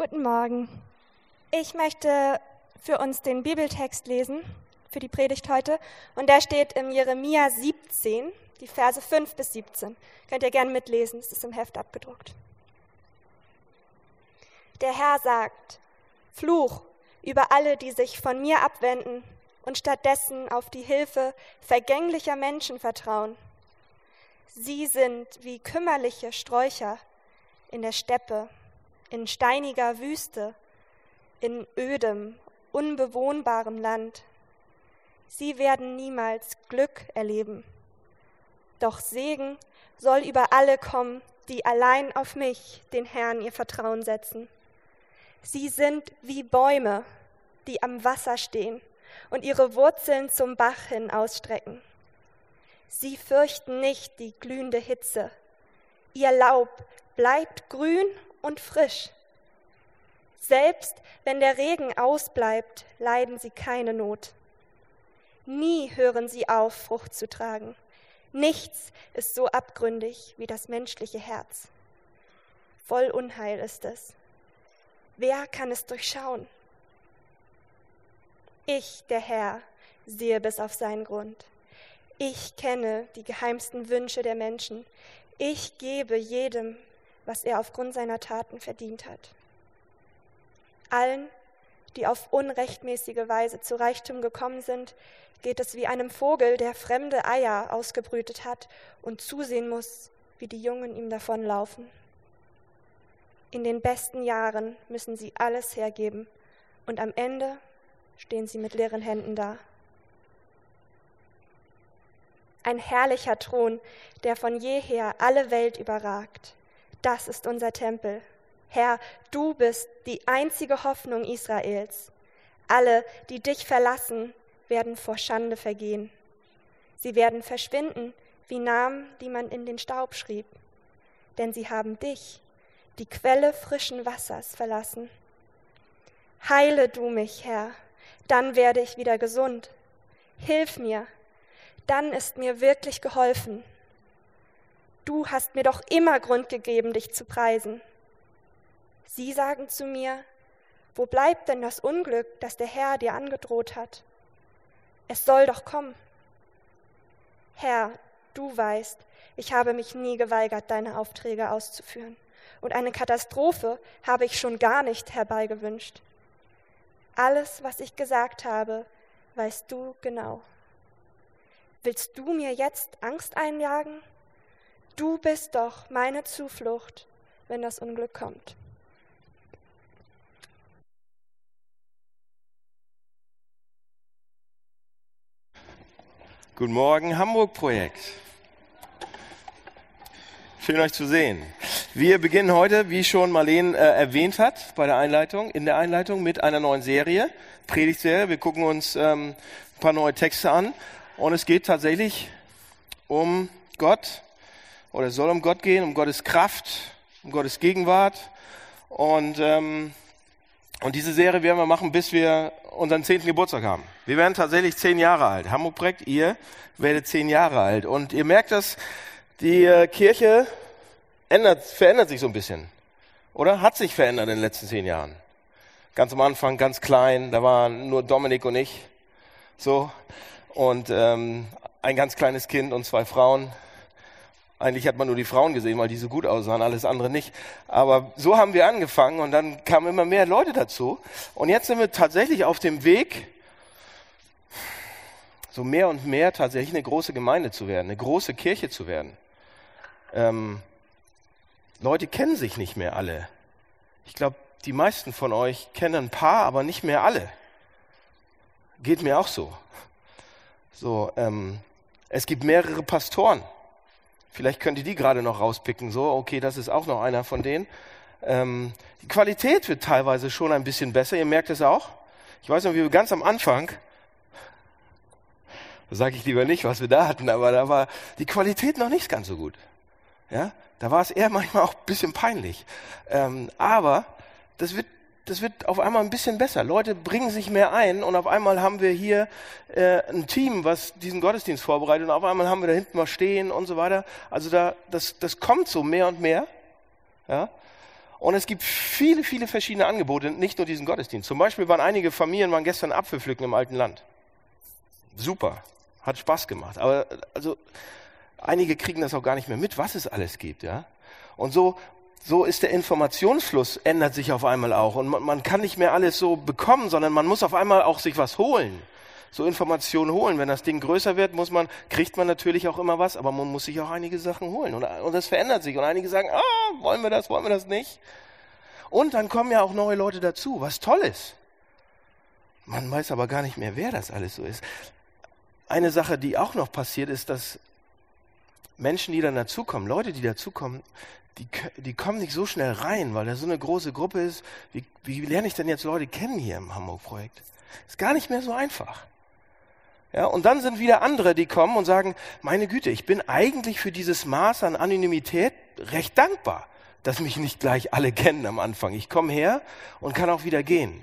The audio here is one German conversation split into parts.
Guten Morgen. Ich möchte für uns den Bibeltext lesen für die Predigt heute und der steht im Jeremia 17, die Verse 5 bis 17. Könnt ihr gerne mitlesen, es ist im Heft abgedruckt. Der Herr sagt, Fluch über alle, die sich von mir abwenden und stattdessen auf die Hilfe vergänglicher Menschen vertrauen. Sie sind wie kümmerliche Sträucher in der Steppe, in steiniger Wüste, in ödem, unbewohnbarem Land. Sie werden niemals Glück erleben. Doch Segen soll über alle kommen, die allein auf mich, den Herrn, ihr Vertrauen setzen. Sie sind wie Bäume, die am Wasser stehen und ihre Wurzeln zum Bach hin ausstrecken. Sie fürchten nicht die glühende Hitze. Ihr Laub bleibt grün und frisch. Selbst wenn der Regen ausbleibt, leiden sie keine Not. Nie hören sie auf, Frucht zu tragen. Nichts ist so abgründig wie das menschliche Herz. Voll Unheil ist es. Wer kann es durchschauen? Ich, der Herr, sehe bis auf seinen Grund. Ich kenne die geheimsten Wünsche der Menschen. Ich gebe jedem, was er aufgrund seiner Taten verdient hat. Allen, die auf unrechtmäßige Weise zu Reichtum gekommen sind, geht es wie einem Vogel, der fremde Eier ausgebrütet hat und zusehen muss, wie die Jungen ihm davonlaufen. In den besten Jahren müssen sie alles hergeben und am Ende stehen sie mit leeren Händen da. Ein herrlicher Thron, der von jeher alle Welt überragt. Das ist unser Tempel. Herr, du bist die einzige Hoffnung Israels. Alle, die dich verlassen, werden vor Schande vergehen. Sie werden verschwinden wie Namen, die man in den Staub schrieb. Denn sie haben dich, die Quelle frischen Wassers, verlassen. Heile du mich, Herr, dann werde ich wieder gesund. Hilf mir, dann ist mir wirklich geholfen. Du hast mir doch immer Grund gegeben, dich zu preisen. Sie sagen zu mir, wo bleibt denn das Unglück, das der Herr dir angedroht hat? Es soll doch kommen. Herr, du weißt, ich habe mich nie geweigert, deine Aufträge auszuführen, und eine Katastrophe habe ich schon gar nicht herbeigewünscht. Alles, was ich gesagt habe, weißt du genau. Willst du mir jetzt Angst einjagen? Du bist doch meine Zuflucht, wenn das Unglück kommt. Guten Morgen, Hamburg-Projekt. Schön euch zu sehen. Wir beginnen heute, wie schon Marleen äh, erwähnt hat, bei der Einleitung, in der Einleitung mit einer neuen Serie, Predigtserie. Wir gucken uns ähm, ein paar neue Texte an und es geht tatsächlich um Gott oder es soll um Gott gehen, um Gottes Kraft, um Gottes Gegenwart und ähm, und diese Serie werden wir machen, bis wir unseren zehnten Geburtstag haben. Wir werden tatsächlich zehn Jahre alt. Hamburg Projekt, ihr werdet zehn Jahre alt. Und ihr merkt, dass die äh, Kirche ändert, verändert sich so ein bisschen. Oder? Hat sich verändert in den letzten zehn Jahren. Ganz am Anfang, ganz klein, da waren nur Dominik und ich. So. Und ähm, ein ganz kleines Kind und zwei Frauen. Eigentlich hat man nur die Frauen gesehen, weil die so gut aussahen, alles andere nicht. Aber so haben wir angefangen und dann kamen immer mehr Leute dazu. Und jetzt sind wir tatsächlich auf dem Weg, so mehr und mehr tatsächlich eine große Gemeinde zu werden, eine große Kirche zu werden. Ähm, Leute kennen sich nicht mehr alle. Ich glaube, die meisten von euch kennen ein paar, aber nicht mehr alle. Geht mir auch so. So, ähm, es gibt mehrere Pastoren. Vielleicht könnt ihr die gerade noch rauspicken. So, okay, das ist auch noch einer von denen. Ähm, die Qualität wird teilweise schon ein bisschen besser. Ihr merkt es auch. Ich weiß noch, wie wir ganz am Anfang, sage ich lieber nicht, was wir da hatten, aber da war die Qualität noch nicht ganz so gut. Ja, da war es eher manchmal auch ein bisschen peinlich. Ähm, aber das wird das wird auf einmal ein bisschen besser. Leute bringen sich mehr ein und auf einmal haben wir hier äh, ein Team, was diesen Gottesdienst vorbereitet und auf einmal haben wir da hinten mal stehen und so weiter. Also da, das, das kommt so mehr und mehr. Ja? Und es gibt viele, viele verschiedene Angebote, nicht nur diesen Gottesdienst. Zum Beispiel waren einige Familien waren gestern Apfel pflücken im alten Land. Super, hat Spaß gemacht. Aber also einige kriegen das auch gar nicht mehr mit, was es alles gibt, ja. Und so so ist der Informationsfluss ändert sich auf einmal auch und man, man kann nicht mehr alles so bekommen, sondern man muss auf einmal auch sich was holen so Informationen holen. Wenn das Ding größer wird, muss man, kriegt man natürlich auch immer was, aber man muss sich auch einige Sachen holen. Und, und das verändert sich. Und einige sagen, ah, wollen wir das, wollen wir das nicht? Und dann kommen ja auch neue Leute dazu, was toll ist. Man weiß aber gar nicht mehr, wer das alles so ist. Eine Sache, die auch noch passiert, ist, dass Menschen, die dann dazukommen, Leute, die dazukommen, die, die kommen nicht so schnell rein, weil da so eine große Gruppe ist. Wie, wie lerne ich denn jetzt Leute kennen hier im Hamburg-Projekt? Ist gar nicht mehr so einfach. Ja, und dann sind wieder andere, die kommen und sagen, meine Güte, ich bin eigentlich für dieses Maß an Anonymität recht dankbar, dass mich nicht gleich alle kennen am Anfang. Ich komme her und kann auch wieder gehen.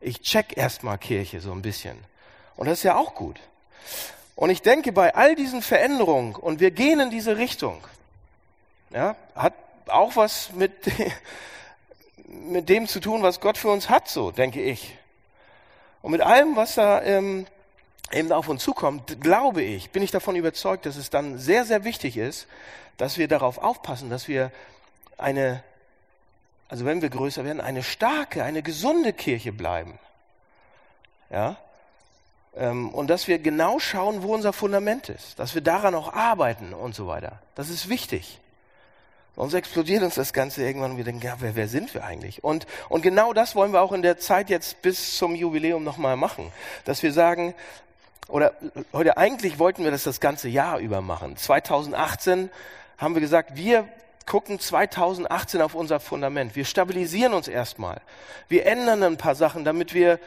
Ich check erstmal Kirche so ein bisschen. Und das ist ja auch gut. Und ich denke, bei all diesen Veränderungen, und wir gehen in diese Richtung, ja, hat auch was mit, mit dem zu tun, was Gott für uns hat, so denke ich. Und mit allem, was da ähm, eben auf uns zukommt, glaube ich, bin ich davon überzeugt, dass es dann sehr, sehr wichtig ist, dass wir darauf aufpassen, dass wir eine, also wenn wir größer werden, eine starke, eine gesunde Kirche bleiben. Ja? Ähm, und dass wir genau schauen, wo unser Fundament ist, dass wir daran auch arbeiten und so weiter. Das ist wichtig. Sonst explodiert uns das Ganze irgendwann und wir denken, ja, wer, wer sind wir eigentlich? Und, und genau das wollen wir auch in der Zeit jetzt bis zum Jubiläum nochmal machen. Dass wir sagen, oder heute eigentlich wollten wir das das ganze Jahr über machen. 2018 haben wir gesagt, wir gucken 2018 auf unser Fundament. Wir stabilisieren uns erstmal. Wir ändern ein paar Sachen, damit wir,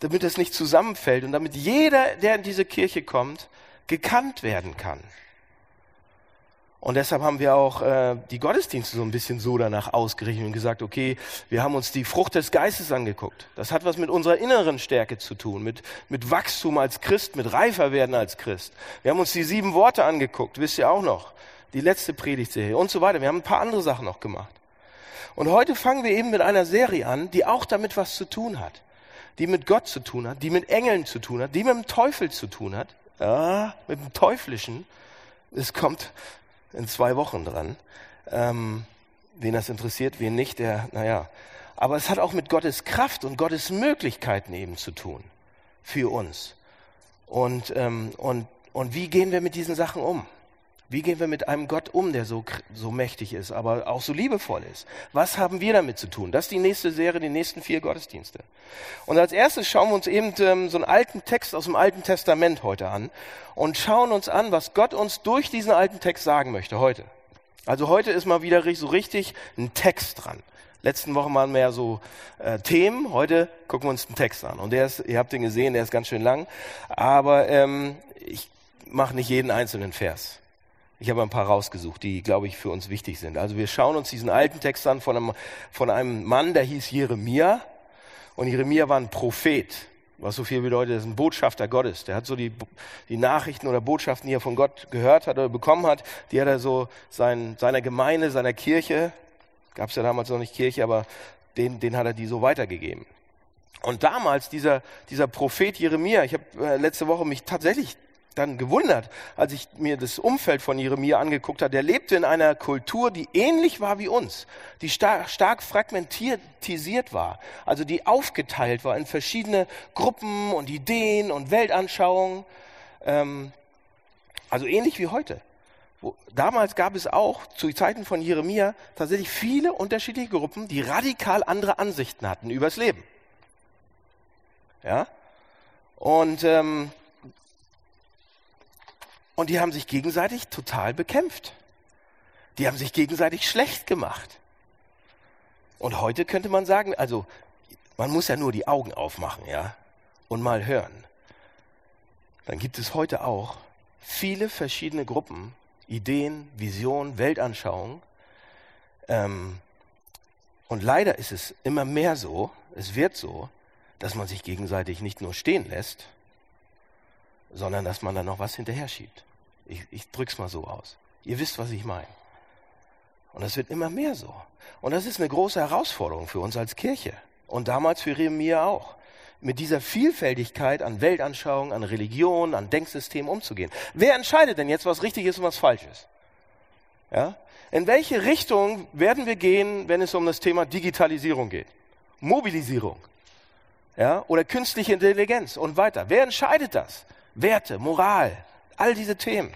damit es nicht zusammenfällt und damit jeder, der in diese Kirche kommt, gekannt werden kann. Und deshalb haben wir auch äh, die Gottesdienste so ein bisschen so danach ausgerichtet und gesagt, okay, wir haben uns die Frucht des Geistes angeguckt. Das hat was mit unserer inneren Stärke zu tun, mit, mit Wachstum als Christ, mit reifer werden als Christ. Wir haben uns die sieben Worte angeguckt, wisst ihr auch noch, die letzte Predigtserie und so weiter. Wir haben ein paar andere Sachen noch gemacht. Und heute fangen wir eben mit einer Serie an, die auch damit was zu tun hat. Die mit Gott zu tun hat, die mit Engeln zu tun hat, die mit dem Teufel zu tun hat. Ja, mit dem Teuflischen. Es kommt in zwei Wochen dran. Ähm, wen das interessiert, wen nicht, der, naja. Aber es hat auch mit Gottes Kraft und Gottes Möglichkeiten eben zu tun für uns. Und, ähm, und, und wie gehen wir mit diesen Sachen um? Wie gehen wir mit einem Gott um, der so, so mächtig ist, aber auch so liebevoll ist? Was haben wir damit zu tun? Das ist die nächste Serie, die nächsten vier Gottesdienste. Und als erstes schauen wir uns eben ähm, so einen alten Text aus dem Alten Testament heute an und schauen uns an, was Gott uns durch diesen alten Text sagen möchte heute. Also heute ist mal wieder so richtig ein Text dran. Letzten Wochen waren mehr so äh, Themen, heute gucken wir uns den Text an. Und der ist, ihr habt den gesehen, der ist ganz schön lang, aber ähm, ich mache nicht jeden einzelnen Vers. Ich habe ein paar rausgesucht, die, glaube ich, für uns wichtig sind. Also wir schauen uns diesen alten Text an von einem, von einem Mann, der hieß Jeremia. Und Jeremia war ein Prophet, was so viel bedeutet, er ist ein Botschafter Gottes. Der hat so die, die Nachrichten oder Botschaften, die er von Gott gehört hat oder bekommen hat, die hat er so sein, seiner Gemeinde, seiner Kirche, gab es ja damals noch nicht Kirche, aber den, den hat er die so weitergegeben. Und damals, dieser, dieser Prophet Jeremia, ich habe äh, letzte Woche mich tatsächlich dann gewundert, als ich mir das Umfeld von Jeremia angeguckt habe. Der lebte in einer Kultur, die ähnlich war wie uns, die stark, stark fragmentisiert war, also die aufgeteilt war in verschiedene Gruppen und Ideen und Weltanschauungen, ähm, also ähnlich wie heute. Wo, damals gab es auch zu Zeiten von Jeremia tatsächlich viele unterschiedliche Gruppen, die radikal andere Ansichten hatten übers Leben. Ja, und ähm, und die haben sich gegenseitig total bekämpft. Die haben sich gegenseitig schlecht gemacht. Und heute könnte man sagen, also man muss ja nur die Augen aufmachen, ja, und mal hören. Dann gibt es heute auch viele verschiedene Gruppen, Ideen, Visionen, Weltanschauungen. Ähm, und leider ist es immer mehr so, es wird so, dass man sich gegenseitig nicht nur stehen lässt, sondern dass man da noch was hinterher schiebt. Ich, ich drück's mal so aus. Ihr wisst, was ich meine. Und das wird immer mehr so. Und das ist eine große Herausforderung für uns als Kirche. Und damals für Jeremia auch. Mit dieser Vielfältigkeit an Weltanschauung, an Religion, an Denksystemen umzugehen. Wer entscheidet denn jetzt, was richtig ist und was falsch ist? Ja? In welche Richtung werden wir gehen, wenn es um das Thema Digitalisierung geht? Mobilisierung. Ja? Oder künstliche Intelligenz und weiter. Wer entscheidet das? Werte, Moral, all diese Themen.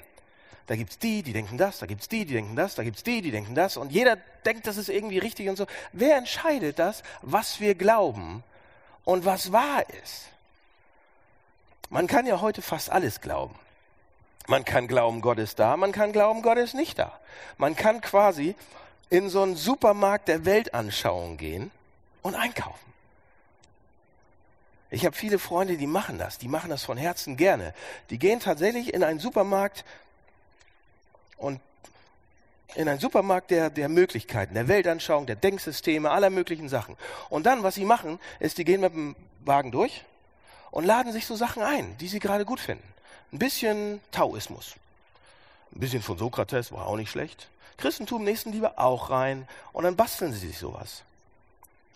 Da gibt's die, die denken das, da gibt's die, die denken das, da gibt's die, die denken das. Und jeder denkt, das ist irgendwie richtig und so. Wer entscheidet das, was wir glauben und was wahr ist? Man kann ja heute fast alles glauben. Man kann glauben, Gott ist da, man kann glauben, Gott ist nicht da. Man kann quasi in so einen Supermarkt der Weltanschauung gehen und einkaufen. Ich habe viele Freunde, die machen das, die machen das von Herzen gerne. Die gehen tatsächlich in einen Supermarkt und in einen Supermarkt der, der Möglichkeiten, der Weltanschauung, der Denksysteme, aller möglichen Sachen. Und dann, was sie machen, ist, die gehen mit dem Wagen durch und laden sich so Sachen ein, die sie gerade gut finden. Ein bisschen Taoismus. Ein bisschen von Sokrates war auch nicht schlecht. Christentum, Nächstenliebe auch rein. Und dann basteln sie sich sowas.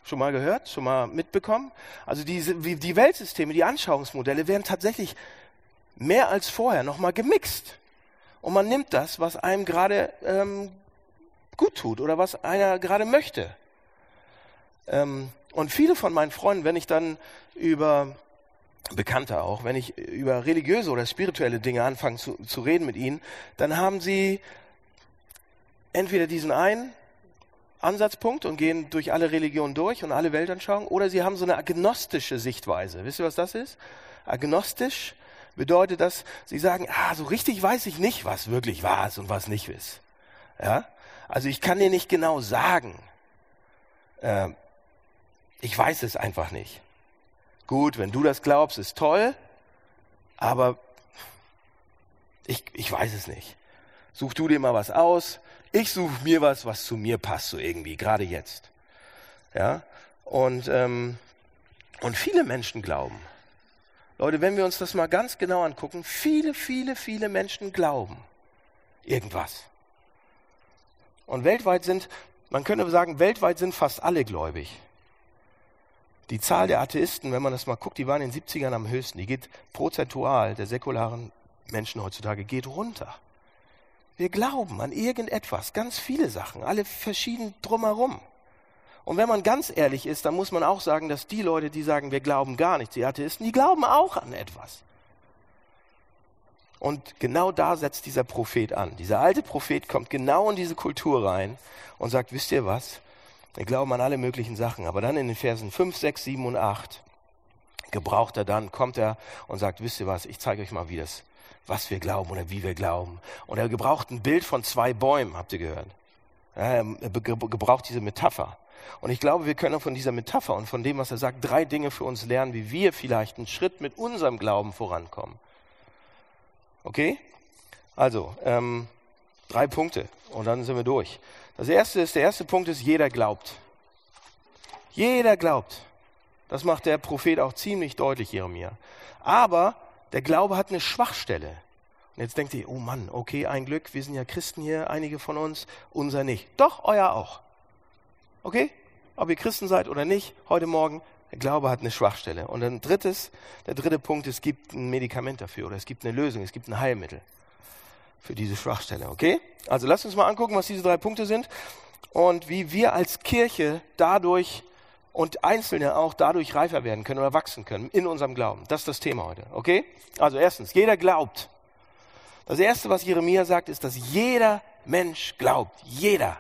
Schon mal gehört? Schon mal mitbekommen? Also diese, die Weltsysteme, die Anschauungsmodelle werden tatsächlich mehr als vorher nochmal gemixt. Und man nimmt das, was einem gerade ähm, gut tut oder was einer gerade möchte. Ähm, und viele von meinen Freunden, wenn ich dann über Bekannte auch, wenn ich über religiöse oder spirituelle Dinge anfange zu, zu reden mit ihnen, dann haben sie entweder diesen einen Ansatzpunkt und gehen durch alle Religionen durch und alle Weltanschauungen, oder sie haben so eine agnostische Sichtweise. Wisst ihr, was das ist? Agnostisch bedeutet das, sie sagen, ah, so richtig weiß ich nicht, was wirklich wahr ist und was nicht ist. Ja? Also ich kann dir nicht genau sagen. Äh, ich weiß es einfach nicht. Gut, wenn du das glaubst, ist toll, aber ich, ich weiß es nicht. Such du dir mal was aus. Ich suche mir was, was zu mir passt, so irgendwie, gerade jetzt. Ja? Und, ähm, und viele Menschen glauben. Leute, wenn wir uns das mal ganz genau angucken, viele, viele, viele Menschen glauben irgendwas. Und weltweit sind, man könnte sagen, weltweit sind fast alle gläubig. Die Zahl der Atheisten, wenn man das mal guckt, die waren in den 70ern am höchsten. Die geht prozentual der säkularen Menschen heutzutage geht runter. Wir glauben an irgendetwas, ganz viele Sachen, alle verschieden drumherum. Und wenn man ganz ehrlich ist, dann muss man auch sagen, dass die Leute, die sagen, wir glauben gar nichts, die Atheisten, die glauben auch an etwas. Und genau da setzt dieser Prophet an. Dieser alte Prophet kommt genau in diese Kultur rein und sagt, wisst ihr was? Wir glauben an alle möglichen Sachen. Aber dann in den Versen 5, 6, 7 und 8 gebraucht er dann, kommt er und sagt, wisst ihr was, ich zeige euch mal, wie das, was wir glauben oder wie wir glauben. Und er gebraucht ein Bild von zwei Bäumen, habt ihr gehört. er gebraucht diese Metapher. Und ich glaube, wir können von dieser Metapher und von dem, was er sagt, drei Dinge für uns lernen, wie wir vielleicht einen Schritt mit unserem Glauben vorankommen. Okay? Also, ähm, drei Punkte und dann sind wir durch. Das erste ist, der erste Punkt ist, jeder glaubt. Jeder glaubt. Das macht der Prophet auch ziemlich deutlich, Jeremia. Aber der Glaube hat eine Schwachstelle. Und jetzt denkt ihr, oh Mann, okay, ein Glück, wir sind ja Christen hier, einige von uns, unser nicht. Doch, euer auch. Okay? Ob ihr Christen seid oder nicht, heute Morgen, der Glaube hat eine Schwachstelle. Und ein drittes, der dritte Punkt, es gibt ein Medikament dafür oder es gibt eine Lösung, es gibt ein Heilmittel für diese Schwachstelle. Okay? Also lasst uns mal angucken, was diese drei Punkte sind und wie wir als Kirche dadurch und Einzelne auch dadurch reifer werden können oder wachsen können in unserem Glauben. Das ist das Thema heute. Okay? Also erstens, jeder glaubt. Das erste, was Jeremia sagt, ist, dass jeder Mensch glaubt. Jeder.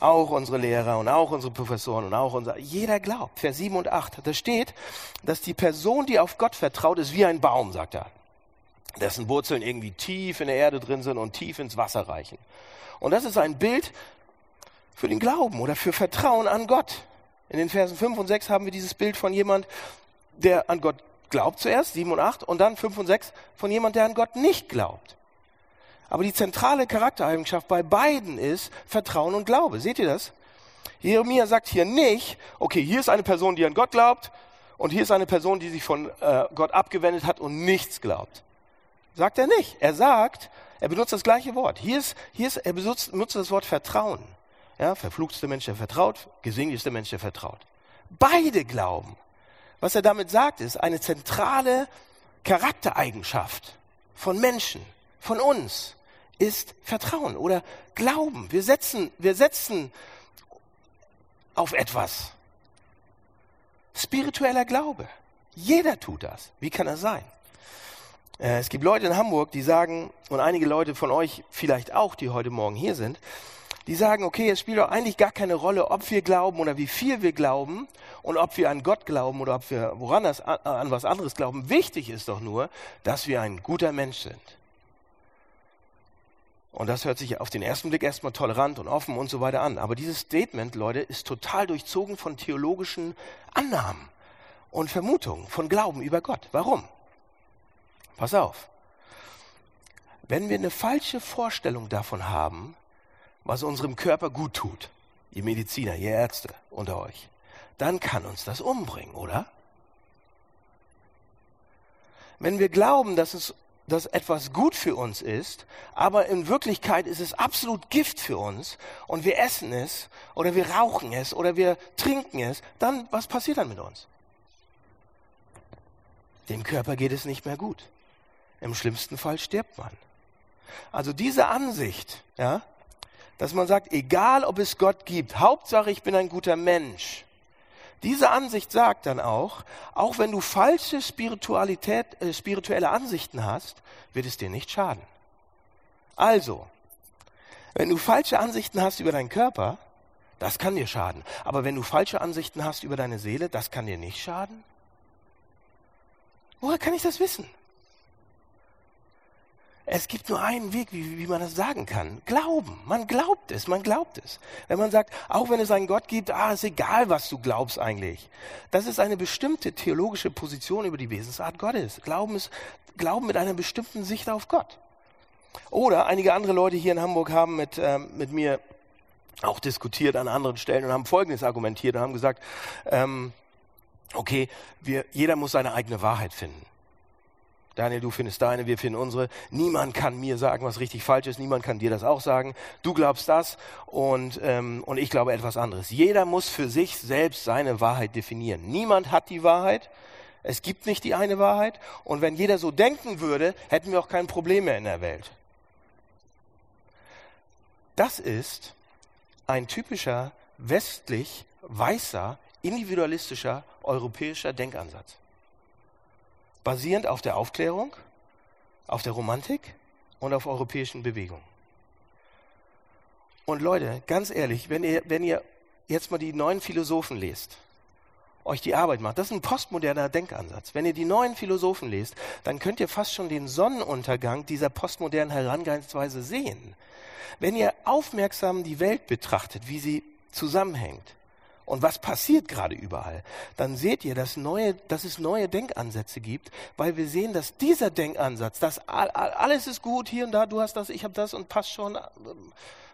Auch unsere Lehrer und auch unsere Professoren und auch unser, jeder glaubt. Vers 7 und 8. Da steht, dass die Person, die auf Gott vertraut, ist wie ein Baum, sagt er. Dessen Wurzeln irgendwie tief in der Erde drin sind und tief ins Wasser reichen. Und das ist ein Bild für den Glauben oder für Vertrauen an Gott. In den Versen 5 und 6 haben wir dieses Bild von jemand, der an Gott glaubt zuerst, 7 und 8, und dann 5 und 6 von jemand, der an Gott nicht glaubt. Aber die zentrale Charaktereigenschaft bei beiden ist Vertrauen und Glaube. Seht ihr das? Jeremia sagt hier nicht, okay, hier ist eine Person, die an Gott glaubt und hier ist eine Person, die sich von äh, Gott abgewendet hat und nichts glaubt. Sagt er nicht. Er sagt, Er benutzt das gleiche Wort. Hier ist, hier ist, er benutzt, benutzt das Wort Vertrauen. Ja, verfluchtster Mensch, der vertraut, gesegnet Mensch, der vertraut. Beide glauben. Was er damit sagt, ist eine zentrale Charaktereigenschaft von Menschen, von uns, ist Vertrauen oder Glauben. Wir setzen, wir setzen auf etwas. Spiritueller Glaube. Jeder tut das. Wie kann das sein? Äh, es gibt Leute in Hamburg, die sagen, und einige Leute von euch vielleicht auch, die heute Morgen hier sind, die sagen, okay, es spielt doch eigentlich gar keine Rolle, ob wir glauben oder wie viel wir glauben und ob wir an Gott glauben oder ob wir woran das, an was anderes glauben. Wichtig ist doch nur, dass wir ein guter Mensch sind. Und das hört sich auf den ersten Blick erstmal tolerant und offen und so weiter an. Aber dieses Statement, Leute, ist total durchzogen von theologischen Annahmen und Vermutungen, von Glauben über Gott. Warum? Pass auf. Wenn wir eine falsche Vorstellung davon haben, was unserem Körper gut tut, ihr Mediziner, ihr Ärzte unter euch, dann kann uns das umbringen, oder? Wenn wir glauben, dass es dass etwas gut für uns ist, aber in Wirklichkeit ist es absolut Gift für uns und wir essen es oder wir rauchen es oder wir trinken es, dann was passiert dann mit uns? Dem Körper geht es nicht mehr gut. Im schlimmsten Fall stirbt man. Also diese Ansicht, ja, dass man sagt, egal ob es Gott gibt, Hauptsache ich bin ein guter Mensch. Diese Ansicht sagt dann auch, auch wenn du falsche Spiritualität, äh, spirituelle Ansichten hast, wird es dir nicht schaden. Also, wenn du falsche Ansichten hast über deinen Körper, das kann dir schaden. Aber wenn du falsche Ansichten hast über deine Seele, das kann dir nicht schaden. Woher kann ich das wissen? Es gibt nur einen Weg, wie, wie man das sagen kann. Glauben. Man glaubt es, man glaubt es. Wenn man sagt, auch wenn es einen Gott gibt, ah, ist egal, was du glaubst eigentlich. Das ist eine bestimmte theologische Position über die Wesensart Gottes. Glauben ist, Glauben mit einer bestimmten Sicht auf Gott. Oder einige andere Leute hier in Hamburg haben mit, ähm, mit mir auch diskutiert an anderen Stellen und haben Folgendes argumentiert und haben gesagt, ähm, okay, wir, jeder muss seine eigene Wahrheit finden. Daniel, du findest deine, wir finden unsere. Niemand kann mir sagen, was richtig falsch ist. Niemand kann dir das auch sagen. Du glaubst das und, ähm, und ich glaube etwas anderes. Jeder muss für sich selbst seine Wahrheit definieren. Niemand hat die Wahrheit. Es gibt nicht die eine Wahrheit. Und wenn jeder so denken würde, hätten wir auch kein Problem mehr in der Welt. Das ist ein typischer westlich weißer, individualistischer europäischer Denkansatz basierend auf der Aufklärung, auf der Romantik und auf europäischen Bewegungen. Und Leute, ganz ehrlich, wenn ihr, wenn ihr jetzt mal die neuen Philosophen lest, euch die Arbeit macht, das ist ein postmoderner Denkansatz. Wenn ihr die neuen Philosophen lest, dann könnt ihr fast schon den Sonnenuntergang dieser postmodernen Herangehensweise sehen. Wenn ihr aufmerksam die Welt betrachtet, wie sie zusammenhängt, und was passiert gerade überall, dann seht ihr, dass, neue, dass es neue Denkansätze gibt, weil wir sehen, dass dieser Denkansatz, dass alles ist gut hier und da, du hast das, ich habe das und passt schon,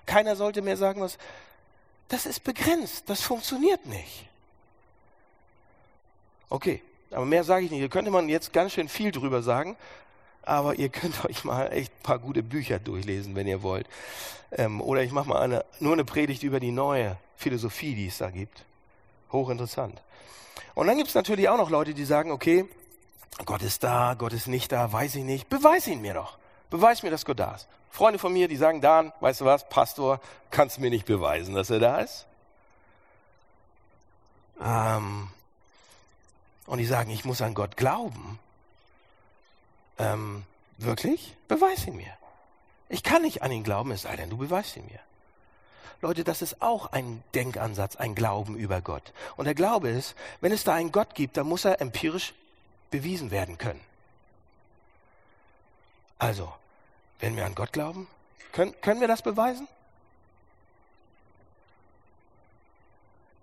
keiner sollte mehr sagen, was, das ist begrenzt, das funktioniert nicht. Okay, aber mehr sage ich nicht. Da könnte man jetzt ganz schön viel drüber sagen, aber ihr könnt euch mal echt ein paar gute Bücher durchlesen, wenn ihr wollt. Ähm, oder ich mache mal eine, nur eine Predigt über die neue Philosophie, die es da gibt. Hochinteressant. Und dann gibt es natürlich auch noch Leute, die sagen, okay, Gott ist da, Gott ist nicht da, weiß ich nicht. Beweis ihn mir doch. Beweis mir, dass Gott da ist. Freunde von mir, die sagen, Dan, weißt du was, Pastor, kannst mir nicht beweisen, dass er da ist? Ähm, und die sagen, ich muss an Gott glauben. Ähm, wirklich? Beweis ihn mir. Ich kann nicht an ihn glauben, es sei denn, du beweist ihn mir. Leute, das ist auch ein Denkansatz, ein Glauben über Gott. Und der Glaube ist, wenn es da einen Gott gibt, dann muss er empirisch bewiesen werden können. Also, wenn wir an Gott glauben, können, können wir das beweisen?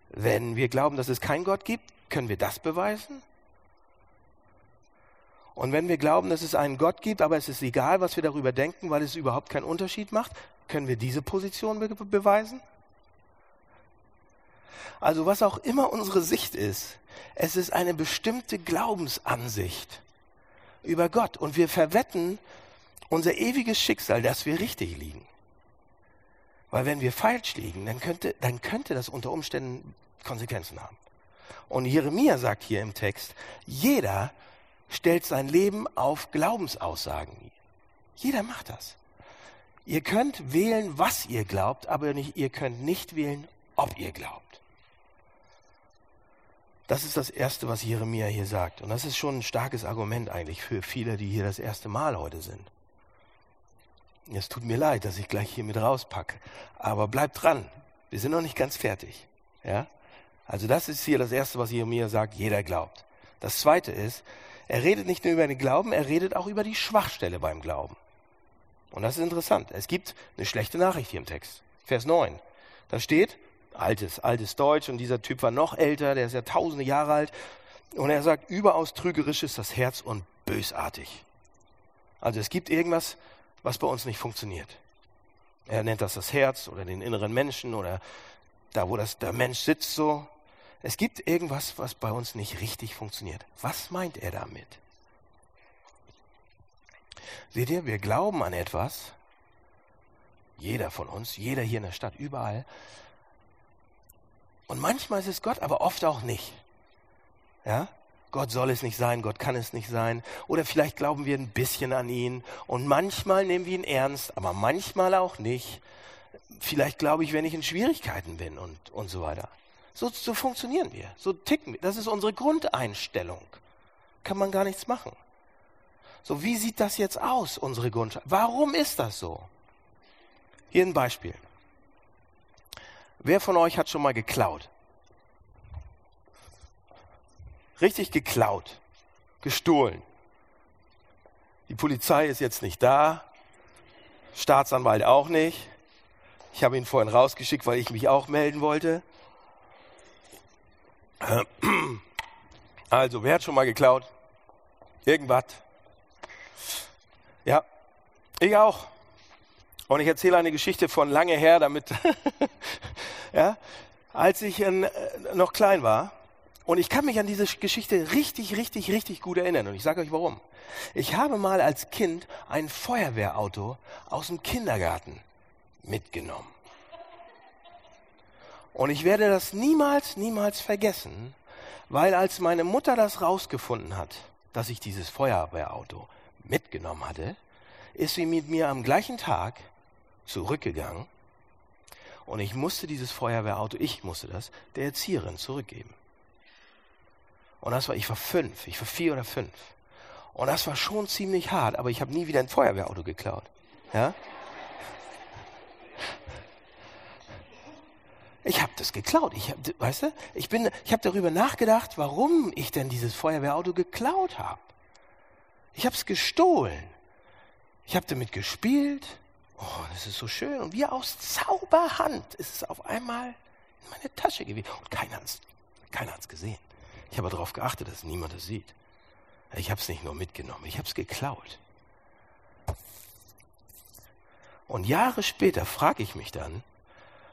Wenn wir glauben, dass es keinen Gott gibt, können wir das beweisen? Und wenn wir glauben, dass es einen Gott gibt, aber es ist egal, was wir darüber denken, weil es überhaupt keinen Unterschied macht, können wir diese Position be beweisen? Also was auch immer unsere Sicht ist, es ist eine bestimmte Glaubensansicht über Gott. Und wir verwetten unser ewiges Schicksal, dass wir richtig liegen. Weil wenn wir falsch liegen, dann könnte, dann könnte das unter Umständen Konsequenzen haben. Und Jeremia sagt hier im Text, jeder stellt sein Leben auf Glaubensaussagen. Jeder macht das. Ihr könnt wählen, was ihr glaubt, aber nicht, ihr könnt nicht wählen, ob ihr glaubt. Das ist das Erste, was Jeremia hier sagt. Und das ist schon ein starkes Argument eigentlich für viele, die hier das erste Mal heute sind. Es tut mir leid, dass ich gleich hier mit rauspacke. Aber bleibt dran. Wir sind noch nicht ganz fertig. Ja? Also das ist hier das Erste, was Jeremia sagt. Jeder glaubt. Das Zweite ist, er redet nicht nur über den Glauben, er redet auch über die Schwachstelle beim Glauben. Und das ist interessant. Es gibt eine schlechte Nachricht hier im Text. Vers 9. Da steht, altes, altes Deutsch, und dieser Typ war noch älter, der ist ja tausende Jahre alt. Und er sagt, überaus trügerisch ist das Herz und bösartig. Also es gibt irgendwas, was bei uns nicht funktioniert. Er nennt das das Herz oder den inneren Menschen oder da, wo das, der Mensch sitzt so. Es gibt irgendwas, was bei uns nicht richtig funktioniert. Was meint er damit? Seht ihr, wir glauben an etwas, jeder von uns, jeder hier in der Stadt, überall. Und manchmal ist es Gott, aber oft auch nicht. Ja? Gott soll es nicht sein, Gott kann es nicht sein. Oder vielleicht glauben wir ein bisschen an ihn und manchmal nehmen wir ihn ernst, aber manchmal auch nicht. Vielleicht glaube ich, wenn ich in Schwierigkeiten bin und, und so weiter. So, so funktionieren wir, so ticken wir. Das ist unsere Grundeinstellung. Kann man gar nichts machen. So, wie sieht das jetzt aus, unsere Grundschule? Warum ist das so? Hier ein Beispiel. Wer von euch hat schon mal geklaut? Richtig geklaut, gestohlen. Die Polizei ist jetzt nicht da, Staatsanwalt auch nicht. Ich habe ihn vorhin rausgeschickt, weil ich mich auch melden wollte. Also, wer hat schon mal geklaut? Irgendwas? Ja, ich auch. Und ich erzähle eine Geschichte von lange her, damit, ja, als ich äh, noch klein war. Und ich kann mich an diese Geschichte richtig, richtig, richtig gut erinnern. Und ich sage euch warum. Ich habe mal als Kind ein Feuerwehrauto aus dem Kindergarten mitgenommen. Und ich werde das niemals, niemals vergessen, weil als meine Mutter das rausgefunden hat, dass ich dieses Feuerwehrauto mitgenommen hatte, ist sie mit mir am gleichen Tag zurückgegangen und ich musste dieses Feuerwehrauto, ich musste das, der Erzieherin zurückgeben. Und das war, ich war fünf, ich war vier oder fünf. Und das war schon ziemlich hart, aber ich habe nie wieder ein Feuerwehrauto geklaut. Ja? Ich habe das geklaut. Ich hab, weißt du, ich bin, ich habe darüber nachgedacht, warum ich denn dieses Feuerwehrauto geklaut habe. Ich habe es gestohlen. Ich habe damit gespielt. Oh, das ist so schön. Und wie aus Zauberhand ist es auf einmal in meine Tasche gewesen. Und keiner hat es keiner gesehen. Ich habe darauf geachtet, dass niemand es sieht. Ich habe es nicht nur mitgenommen, ich habe es geklaut. Und Jahre später frage ich mich dann,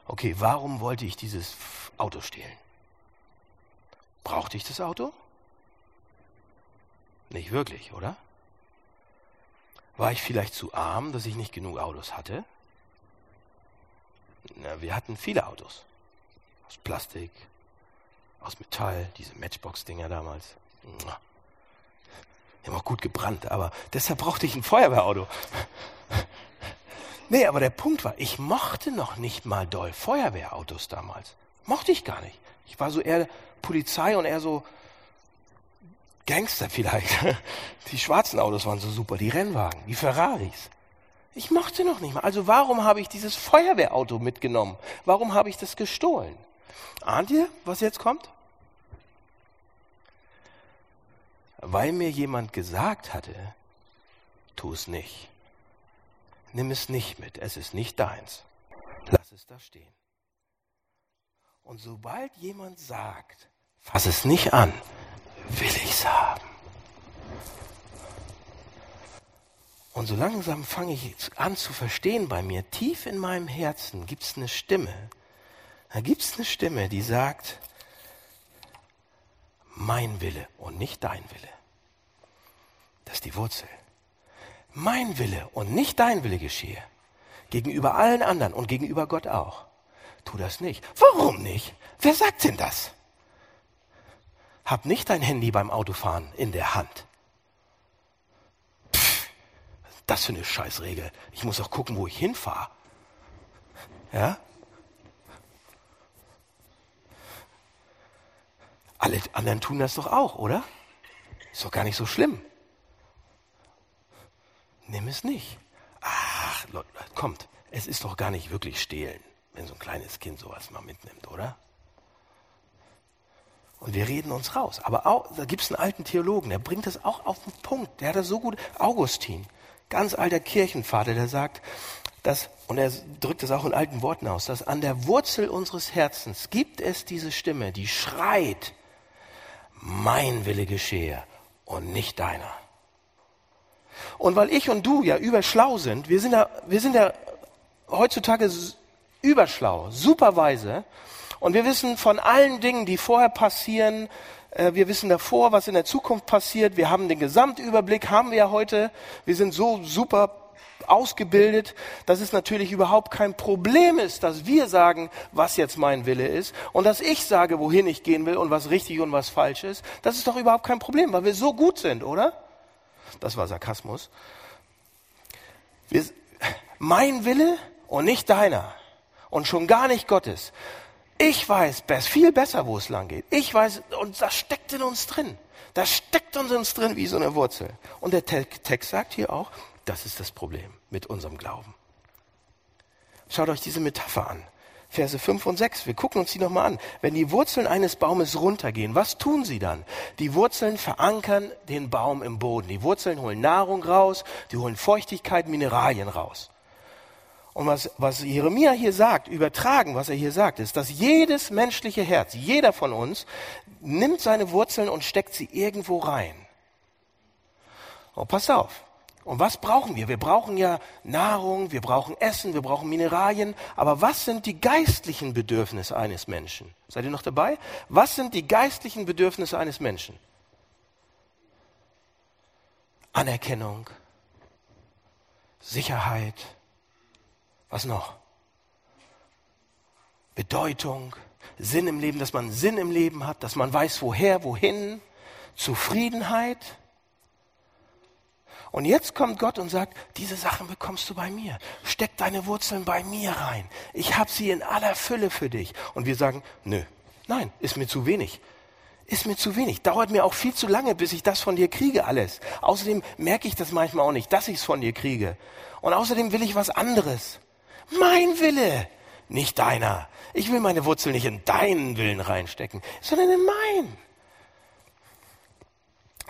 okay, warum wollte ich dieses Auto stehlen? Brauchte ich das Auto? Nicht wirklich, oder? War ich vielleicht zu arm, dass ich nicht genug Autos hatte? Na, wir hatten viele Autos. Aus Plastik, aus Metall, diese Matchbox-Dinger damals. Die haben auch gut gebrannt, aber deshalb brauchte ich ein Feuerwehrauto. Nee, aber der Punkt war, ich mochte noch nicht mal doll Feuerwehrautos damals. Mochte ich gar nicht. Ich war so eher Polizei und eher so Gangster vielleicht. Die schwarzen Autos waren so super, die Rennwagen, die Ferraris. Ich mochte noch nicht mal. Also warum habe ich dieses Feuerwehrauto mitgenommen? Warum habe ich das gestohlen? Ahnt ihr, was jetzt kommt? Weil mir jemand gesagt hatte, tu es nicht. Nimm es nicht mit, es ist nicht deins. Lass es da stehen. Und sobald jemand sagt, fass es nicht an, will ich's haben. Und so langsam fange ich an zu verstehen bei mir, tief in meinem Herzen gibt es eine Stimme. Da gibt es eine Stimme, die sagt, mein Wille und nicht dein Wille. Das ist die Wurzel. Mein Wille und nicht dein Wille geschehe, gegenüber allen anderen und gegenüber Gott auch, tu das nicht. Warum nicht? Wer sagt denn das? Hab nicht dein Handy beim Autofahren in der Hand. Pff, das für eine Scheißregel. Ich muss auch gucken, wo ich hinfahre. Ja? Alle anderen tun das doch auch, oder? Ist doch gar nicht so schlimm. Nimm es nicht. Ach, Leute, kommt, es ist doch gar nicht wirklich stehlen, wenn so ein kleines Kind sowas mal mitnimmt, oder? Und wir reden uns raus. Aber auch, da gibt es einen alten Theologen, der bringt das auch auf den Punkt. Der hat das so gut, Augustin, ganz alter Kirchenvater, der sagt, dass, und er drückt es auch in alten Worten aus, dass an der Wurzel unseres Herzens gibt es diese Stimme, die schreit, mein Wille geschehe und nicht deiner. Und weil ich und du ja überschlau sind, wir sind ja, wir sind ja heutzutage überschlau, superweise, und wir wissen von allen Dingen, die vorher passieren, äh, wir wissen davor, was in der Zukunft passiert. Wir haben den Gesamtüberblick, haben wir ja heute. Wir sind so super ausgebildet, dass es natürlich überhaupt kein Problem ist, dass wir sagen, was jetzt mein Wille ist und dass ich sage, wohin ich gehen will und was richtig und was falsch ist. Das ist doch überhaupt kein Problem, weil wir so gut sind, oder? Das war Sarkasmus. Wir, mein Wille und nicht deiner und schon gar nicht Gottes. Ich weiß viel besser, wo es lang geht. Ich weiß, und das steckt in uns drin. Das steckt in uns drin wie so eine Wurzel. Und der Text sagt hier auch, das ist das Problem mit unserem Glauben. Schaut euch diese Metapher an. Verse 5 und 6. Wir gucken uns die nochmal an. Wenn die Wurzeln eines Baumes runtergehen, was tun sie dann? Die Wurzeln verankern den Baum im Boden. Die Wurzeln holen Nahrung raus, die holen Feuchtigkeit, Mineralien raus. Und was, was Jeremia hier sagt, übertragen, was er hier sagt, ist, dass jedes menschliche Herz, jeder von uns, nimmt seine Wurzeln und steckt sie irgendwo rein. Oh, passt auf. Und was brauchen wir? Wir brauchen ja Nahrung, wir brauchen Essen, wir brauchen Mineralien. Aber was sind die geistlichen Bedürfnisse eines Menschen? Seid ihr noch dabei? Was sind die geistlichen Bedürfnisse eines Menschen? Anerkennung, Sicherheit, was noch? Bedeutung, Sinn im Leben, dass man Sinn im Leben hat, dass man weiß, woher, wohin, Zufriedenheit. Und jetzt kommt Gott und sagt, diese Sachen bekommst du bei mir. Steck deine Wurzeln bei mir rein. Ich habe sie in aller Fülle für dich. Und wir sagen, nö, nein, ist mir zu wenig. Ist mir zu wenig. Dauert mir auch viel zu lange, bis ich das von dir kriege alles. Außerdem merke ich das manchmal auch nicht, dass ich es von dir kriege. Und außerdem will ich was anderes. Mein Wille, nicht deiner. Ich will meine Wurzel nicht in deinen Willen reinstecken, sondern in meinen.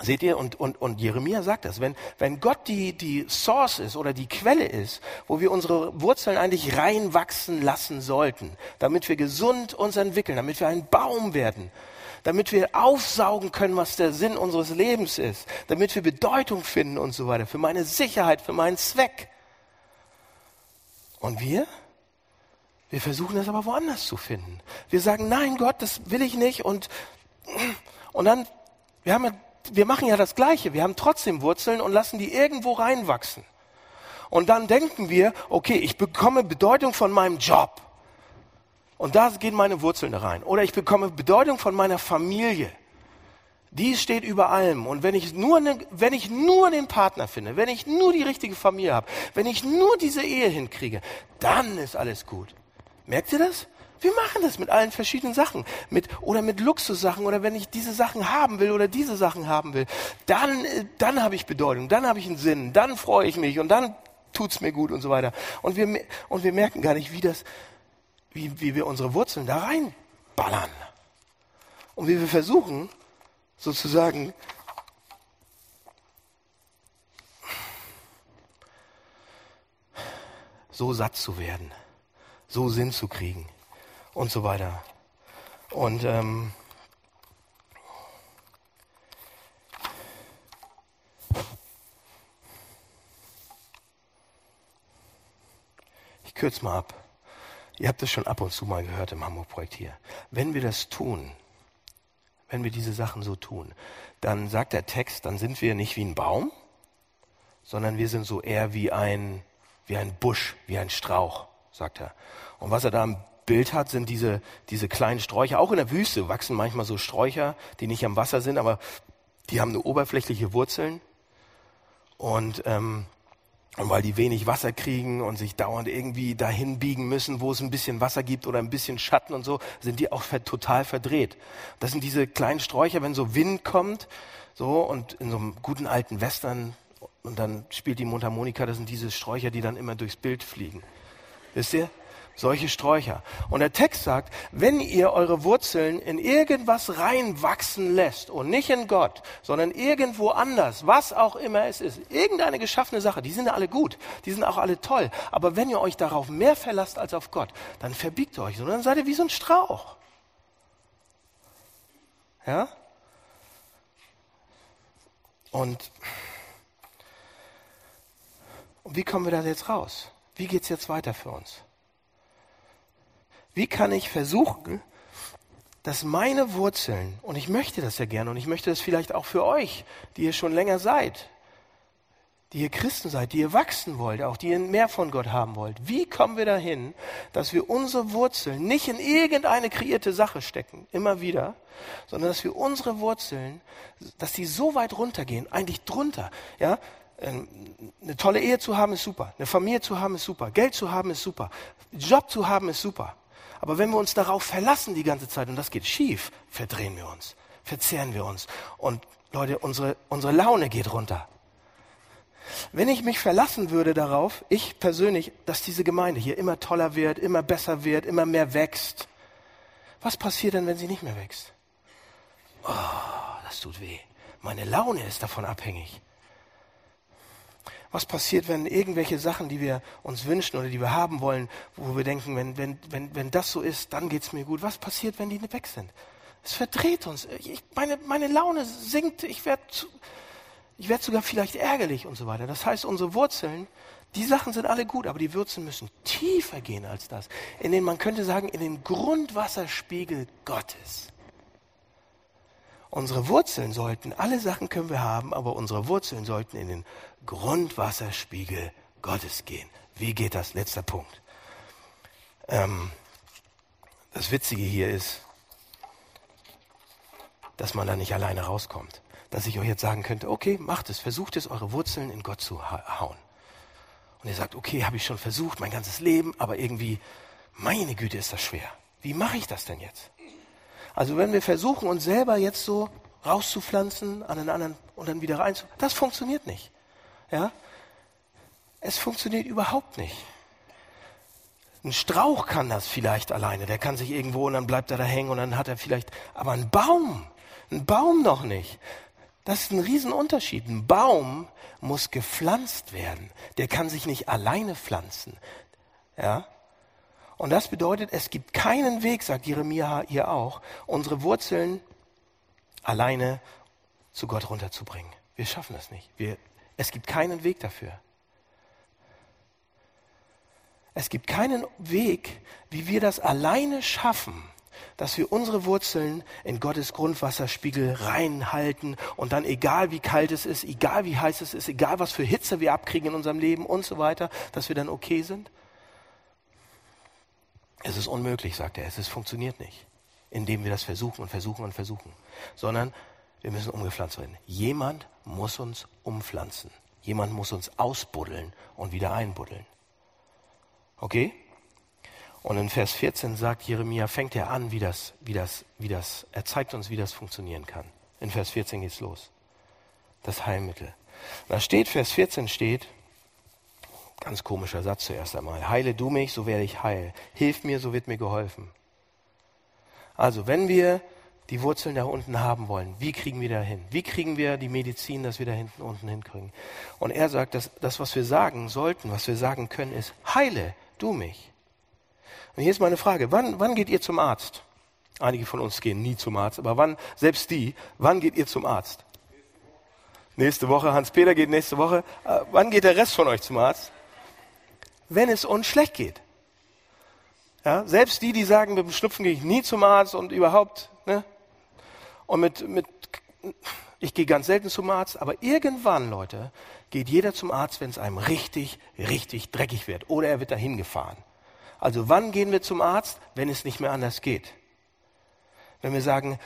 Seht ihr, und, und, und Jeremia sagt das, wenn, wenn Gott die, die Source ist oder die Quelle ist, wo wir unsere Wurzeln eigentlich reinwachsen lassen sollten, damit wir gesund uns entwickeln, damit wir ein Baum werden, damit wir aufsaugen können, was der Sinn unseres Lebens ist, damit wir Bedeutung finden und so weiter, für meine Sicherheit, für meinen Zweck. Und wir? Wir versuchen das aber woanders zu finden. Wir sagen, nein Gott, das will ich nicht und, und dann, wir haben ja wir machen ja das Gleiche. Wir haben trotzdem Wurzeln und lassen die irgendwo reinwachsen. Und dann denken wir, okay, ich bekomme Bedeutung von meinem Job. Und da gehen meine Wurzeln rein. Oder ich bekomme Bedeutung von meiner Familie. Die steht über allem. Und wenn ich nur, ne, wenn ich nur den Partner finde, wenn ich nur die richtige Familie habe, wenn ich nur diese Ehe hinkriege, dann ist alles gut. Merkt ihr das? Wir machen das mit allen verschiedenen Sachen. Mit, oder mit Luxussachen oder wenn ich diese Sachen haben will oder diese Sachen haben will. Dann, äh, dann habe ich Bedeutung, dann habe ich einen Sinn, dann freue ich mich und dann tut's mir gut und so weiter. Und wir, und wir merken gar nicht, wie das, wie, wie wir unsere Wurzeln da reinballern. Und wie wir versuchen, sozusagen, so satt zu werden, so Sinn zu kriegen und so weiter. Und ähm, ich kürze mal ab. Ihr habt es schon ab und zu mal gehört im Hamburg-Projekt hier. Wenn wir das tun, wenn wir diese Sachen so tun, dann sagt der Text, dann sind wir nicht wie ein Baum, sondern wir sind so eher wie ein, wie ein Busch, wie ein Strauch, sagt er. Und was er da im Bild hat, sind diese, diese kleinen Sträucher. Auch in der Wüste wachsen manchmal so Sträucher, die nicht am Wasser sind, aber die haben eine oberflächliche Wurzeln. Und, ähm, und weil die wenig Wasser kriegen und sich dauernd irgendwie dahin biegen müssen, wo es ein bisschen Wasser gibt oder ein bisschen Schatten und so, sind die auch total verdreht. Das sind diese kleinen Sträucher, wenn so Wind kommt, so und in so einem guten alten Western und dann spielt die Mundharmonika, das sind diese Sträucher, die dann immer durchs Bild fliegen. Wisst ihr? Solche Sträucher. Und der Text sagt, wenn ihr eure Wurzeln in irgendwas reinwachsen lässt und nicht in Gott, sondern irgendwo anders, was auch immer es ist, irgendeine geschaffene Sache, die sind ja alle gut, die sind auch alle toll. Aber wenn ihr euch darauf mehr verlasst als auf Gott, dann verbiegt ihr euch so, dann seid ihr wie so ein Strauch. Ja? Und wie kommen wir da jetzt raus? Wie geht es jetzt weiter für uns? Wie kann ich versuchen, dass meine Wurzeln, und ich möchte das ja gerne, und ich möchte das vielleicht auch für euch, die ihr schon länger seid, die ihr Christen seid, die ihr wachsen wollt, auch die ihr mehr von Gott haben wollt. Wie kommen wir dahin, dass wir unsere Wurzeln nicht in irgendeine kreierte Sache stecken, immer wieder, sondern dass wir unsere Wurzeln, dass die so weit runtergehen, eigentlich drunter, ja, ähm, eine tolle Ehe zu haben ist super, eine Familie zu haben ist super, Geld zu haben ist super, Job zu haben ist super. Aber wenn wir uns darauf verlassen die ganze Zeit und das geht schief, verdrehen wir uns, verzehren wir uns. Und Leute, unsere, unsere Laune geht runter. Wenn ich mich verlassen würde darauf, ich persönlich, dass diese Gemeinde hier immer toller wird, immer besser wird, immer mehr wächst, was passiert denn, wenn sie nicht mehr wächst? Oh, das tut weh. Meine Laune ist davon abhängig. Was passiert, wenn irgendwelche Sachen, die wir uns wünschen oder die wir haben wollen, wo wir denken, wenn, wenn, wenn, wenn das so ist, dann geht es mir gut. Was passiert, wenn die nicht weg sind? Es verdreht uns. Ich, meine, meine Laune sinkt. Ich werde ich werd sogar vielleicht ärgerlich und so weiter. Das heißt, unsere Wurzeln, die Sachen sind alle gut, aber die Wurzeln müssen tiefer gehen als das. In den, man könnte sagen, in den Grundwasserspiegel Gottes. Unsere Wurzeln sollten, alle Sachen können wir haben, aber unsere Wurzeln sollten in den Grundwasserspiegel Gottes gehen. Wie geht das? Letzter Punkt. Ähm, das Witzige hier ist, dass man da nicht alleine rauskommt. Dass ich euch jetzt sagen könnte, okay, macht es, versucht es, eure Wurzeln in Gott zu hauen. Und ihr sagt, okay, habe ich schon versucht, mein ganzes Leben, aber irgendwie, meine Güte, ist das schwer. Wie mache ich das denn jetzt? Also wenn wir versuchen, uns selber jetzt so rauszupflanzen an den anderen und dann wieder rein, das funktioniert nicht. Ja? Es funktioniert überhaupt nicht. Ein Strauch kann das vielleicht alleine, der kann sich irgendwo und dann bleibt er da hängen und dann hat er vielleicht, aber ein Baum, ein Baum noch nicht. Das ist ein Riesenunterschied. Ein Baum muss gepflanzt werden. Der kann sich nicht alleine pflanzen. Ja? Und das bedeutet, es gibt keinen Weg, sagt Jeremia hier auch, unsere Wurzeln alleine zu Gott runterzubringen. Wir schaffen das nicht. Wir es gibt keinen Weg dafür. Es gibt keinen Weg, wie wir das alleine schaffen, dass wir unsere Wurzeln in Gottes Grundwasserspiegel reinhalten und dann egal wie kalt es ist, egal wie heiß es ist, egal was für Hitze wir abkriegen in unserem Leben und so weiter, dass wir dann okay sind. Es ist unmöglich, sagt er. Es ist, funktioniert nicht, indem wir das versuchen und versuchen und versuchen, sondern wir müssen umgepflanzt werden. Jemand muss uns umpflanzen. Jemand muss uns ausbuddeln und wieder einbuddeln. Okay? Und in Vers 14 sagt Jeremia, fängt er an, wie das, wie das, wie das, er zeigt uns, wie das funktionieren kann. In Vers 14 geht's los. Das Heilmittel. Da steht, Vers 14 steht, ganz komischer Satz zuerst einmal, heile du mich, so werde ich heil. Hilf mir, so wird mir geholfen. Also, wenn wir die Wurzeln da unten haben wollen. Wie kriegen wir da hin? Wie kriegen wir die Medizin, dass wir da hinten unten hinkriegen? Und er sagt, dass das, was wir sagen sollten, was wir sagen können, ist, heile du mich. Und hier ist meine Frage, wann, wann geht ihr zum Arzt? Einige von uns gehen nie zum Arzt, aber wann, selbst die, wann geht ihr zum Arzt? Nächste Woche, Hans-Peter geht nächste Woche. Äh, wann geht der Rest von euch zum Arzt? Wenn es uns schlecht geht. Ja, selbst die, die sagen, mit dem Schnupfen gehe ich nie zum Arzt und überhaupt, ne, und mit, mit Ich gehe ganz selten zum Arzt, aber irgendwann, Leute, geht jeder zum Arzt, wenn es einem richtig, richtig dreckig wird oder er wird dahin gefahren. Also wann gehen wir zum Arzt, wenn es nicht mehr anders geht? Wenn wir sagen,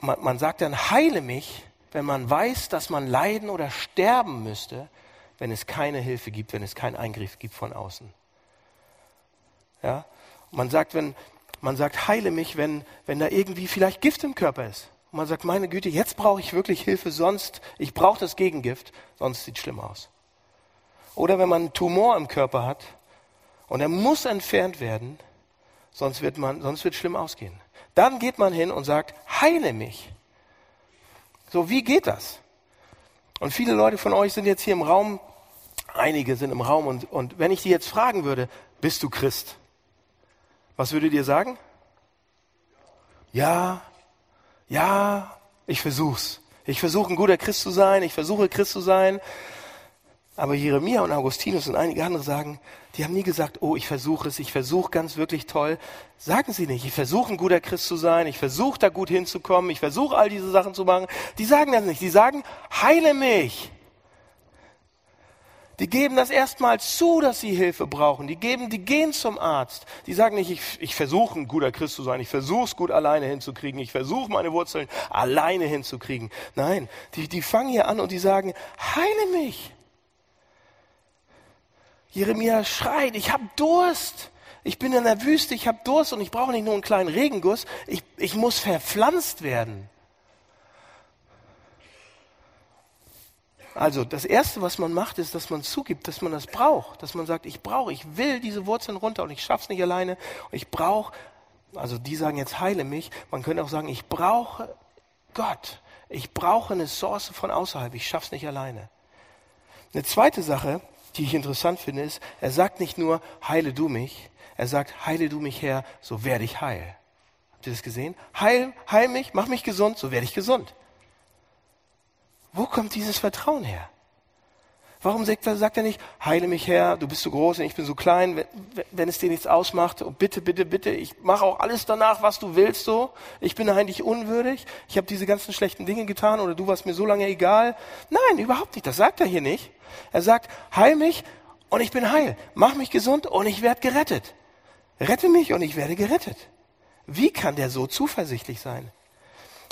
man, man sagt dann, heile mich, wenn man weiß, dass man leiden oder sterben müsste, wenn es keine Hilfe gibt, wenn es keinen Eingriff gibt von außen. Ja? Man sagt, wenn, man sagt, heile mich, wenn, wenn da irgendwie vielleicht Gift im Körper ist. Und man sagt, meine Güte, jetzt brauche ich wirklich Hilfe, sonst, ich brauche das Gegengift, sonst sieht es schlimm aus. Oder wenn man einen Tumor im Körper hat und er muss entfernt werden, sonst wird man, sonst wird es schlimm ausgehen. Dann geht man hin und sagt, heile mich. So, wie geht das? Und viele Leute von euch sind jetzt hier im Raum, einige sind im Raum und, und wenn ich die jetzt fragen würde, bist du Christ? Was würdet ihr sagen? Ja, ja, ich versuch's. Ich versuche ein guter Christ zu sein, ich versuche Christ zu sein. Aber Jeremia und Augustinus und einige andere sagen, die haben nie gesagt, oh, ich versuche es, ich versuche ganz wirklich toll. Sagen sie nicht, ich versuche ein guter Christ zu sein, ich versuche da gut hinzukommen, ich versuche all diese Sachen zu machen. Die sagen das nicht, die sagen, heile mich. Die geben das erstmal zu, dass sie Hilfe brauchen. Die geben, die gehen zum Arzt. Die sagen nicht, ich, ich versuche ein guter Christ zu sein, ich versuche es gut alleine hinzukriegen, ich versuche meine Wurzeln alleine hinzukriegen. Nein, die, die fangen hier an und die sagen, heile mich. Jeremia schreit, ich habe Durst. Ich bin in der Wüste, ich habe Durst und ich brauche nicht nur einen kleinen Regenguss, ich, ich muss verpflanzt werden. Also das Erste, was man macht, ist, dass man zugibt, dass man das braucht, dass man sagt, ich brauche, ich will diese Wurzeln runter und ich schaff's nicht alleine. Und ich brauche, also die sagen jetzt heile mich, man könnte auch sagen, ich brauche Gott. Ich brauche eine Source von außerhalb, ich schaff's nicht alleine. Eine zweite Sache, die ich interessant finde, ist, er sagt nicht nur, heile du mich, er sagt, heile du mich her, so werde ich heil. Habt ihr das gesehen? Heil, heil mich, mach mich gesund, so werde ich gesund. Wo kommt dieses Vertrauen her? Warum sagt er nicht, heile mich her, du bist so groß und ich bin so klein, wenn, wenn es dir nichts ausmacht, und bitte, bitte, bitte, ich mache auch alles danach, was du willst so, ich bin eigentlich unwürdig, ich habe diese ganzen schlechten Dinge getan oder du warst mir so lange egal. Nein, überhaupt nicht, das sagt er hier nicht. Er sagt, heil mich und ich bin heil, mach mich gesund und ich werde gerettet. Rette mich und ich werde gerettet. Wie kann der so zuversichtlich sein?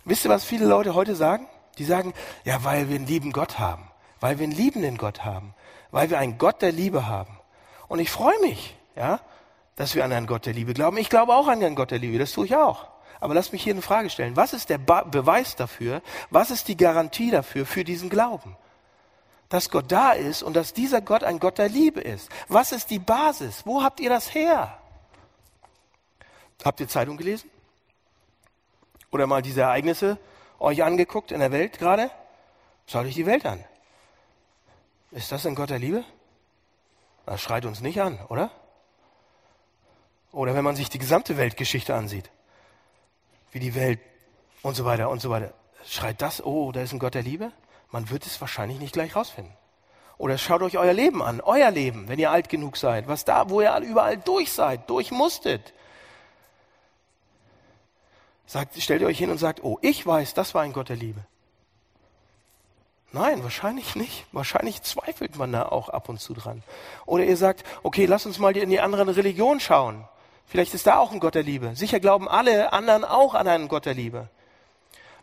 Wisst ihr, was viele Leute heute sagen? Die sagen, ja, weil wir einen lieben Gott haben, weil wir einen liebenden Gott haben, weil wir einen Gott der Liebe haben. Und ich freue mich, ja, dass wir an einen Gott der Liebe glauben. Ich glaube auch an einen Gott der Liebe, das tue ich auch. Aber lass mich hier eine Frage stellen. Was ist der Beweis dafür? Was ist die Garantie dafür, für diesen Glauben? Dass Gott da ist und dass dieser Gott ein Gott der Liebe ist. Was ist die Basis? Wo habt ihr das her? Habt ihr Zeitung gelesen? Oder mal diese Ereignisse euch angeguckt in der Welt gerade? Schaut euch die Welt an. Ist das ein Gott der Liebe? Das schreit uns nicht an, oder? Oder wenn man sich die gesamte Weltgeschichte ansieht, wie die Welt und so weiter und so weiter, schreit das, oh, da ist ein Gott der Liebe? Man wird es wahrscheinlich nicht gleich rausfinden. Oder schaut euch euer Leben an, euer Leben, wenn ihr alt genug seid, was da, wo ihr überall durch seid, durch musstet, Sagt, stellt ihr euch hin und sagt, oh, ich weiß, das war ein Gott der Liebe. Nein, wahrscheinlich nicht. Wahrscheinlich zweifelt man da auch ab und zu dran. Oder ihr sagt, okay, lass uns mal in die anderen Religionen schauen. Vielleicht ist da auch ein Gott der Liebe. Sicher glauben alle anderen auch an einen Gott der Liebe.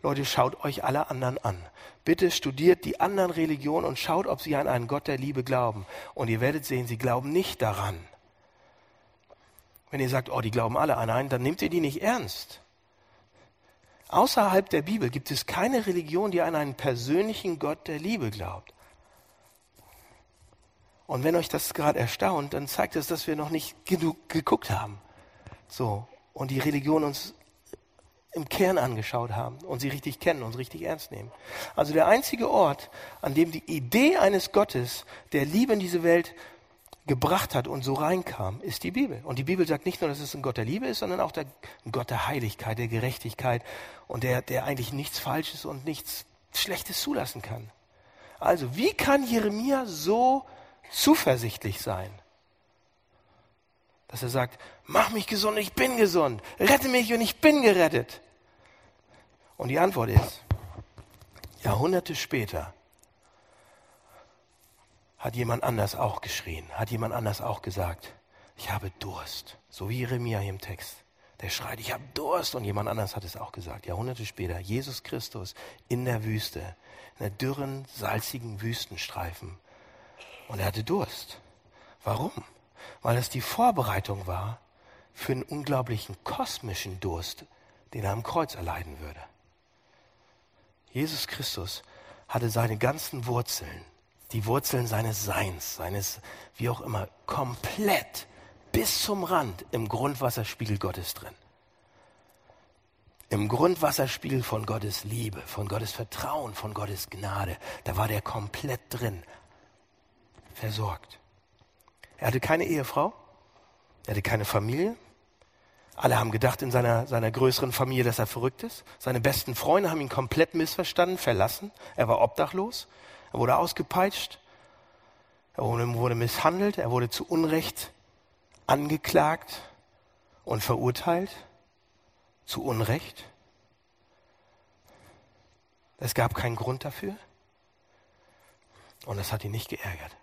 Leute, schaut euch alle anderen an. Bitte studiert die anderen Religionen und schaut, ob sie an einen Gott der Liebe glauben. Und ihr werdet sehen, sie glauben nicht daran. Wenn ihr sagt, oh, die glauben alle an einen, dann nehmt ihr die nicht ernst. Außerhalb der Bibel gibt es keine Religion, die an einen persönlichen Gott der Liebe glaubt. Und wenn euch das gerade erstaunt, dann zeigt es, dass wir noch nicht genug geguckt haben. So. Und die Religion uns im Kern angeschaut haben und sie richtig kennen und richtig ernst nehmen. Also der einzige Ort, an dem die Idee eines Gottes, der Liebe in diese Welt gebracht hat und so reinkam, ist die Bibel. Und die Bibel sagt nicht nur, dass es ein Gott der Liebe ist, sondern auch der, ein Gott der Heiligkeit, der Gerechtigkeit und der, der eigentlich nichts Falsches und nichts Schlechtes zulassen kann. Also, wie kann Jeremia so zuversichtlich sein? Dass er sagt, mach mich gesund, ich bin gesund, rette mich und ich bin gerettet. Und die Antwort ist, Jahrhunderte später hat jemand anders auch geschrien, hat jemand anders auch gesagt, ich habe Durst, so wie Jeremia hier im Text. Der schreit, ich habe Durst und jemand anders hat es auch gesagt. Jahrhunderte später, Jesus Christus in der Wüste, in der dürren, salzigen Wüstenstreifen. Und er hatte Durst. Warum? Weil es die Vorbereitung war für einen unglaublichen kosmischen Durst, den er am Kreuz erleiden würde. Jesus Christus hatte seine ganzen Wurzeln, die Wurzeln seines Seins, seines, wie auch immer, komplett bis zum Rand im Grundwasserspiegel Gottes drin. Im Grundwasserspiegel von Gottes Liebe, von Gottes Vertrauen, von Gottes Gnade. Da war der komplett drin, versorgt. Er hatte keine Ehefrau, er hatte keine Familie, alle haben gedacht in seiner, seiner größeren Familie, dass er verrückt ist. Seine besten Freunde haben ihn komplett missverstanden, verlassen. Er war obdachlos. Er wurde ausgepeitscht. Er wurde, misshandelt. Er wurde zu Unrecht angeklagt und verurteilt. Zu Unrecht. Es gab keinen Grund dafür. Und das hat ihn nicht geärgert.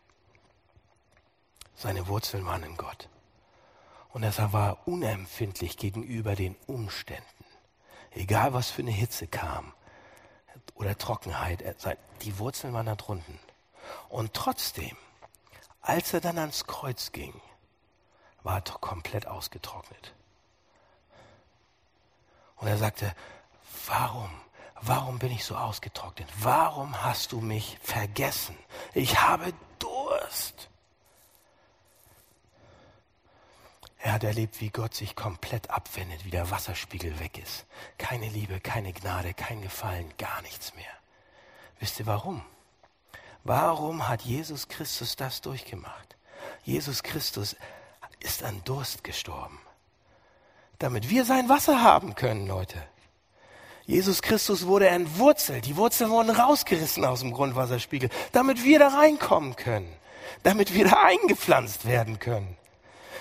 Seine Wurzeln waren in Gott. Und er war unempfindlich gegenüber den Umständen. Egal was für eine Hitze kam oder Trockenheit, die Wurzeln waren da drunten. Und trotzdem, als er dann ans Kreuz ging, war er komplett ausgetrocknet. Und er sagte, warum, warum bin ich so ausgetrocknet? Warum hast du mich vergessen? Ich habe Durst. Er hat erlebt, wie Gott sich komplett abwendet, wie der Wasserspiegel weg ist. Keine Liebe, keine Gnade, kein Gefallen, gar nichts mehr. Wisst ihr warum? Warum hat Jesus Christus das durchgemacht? Jesus Christus ist an Durst gestorben, damit wir sein Wasser haben können, Leute. Jesus Christus wurde entwurzelt, die Wurzeln wurden rausgerissen aus dem Grundwasserspiegel, damit wir da reinkommen können, damit wir da eingepflanzt werden können.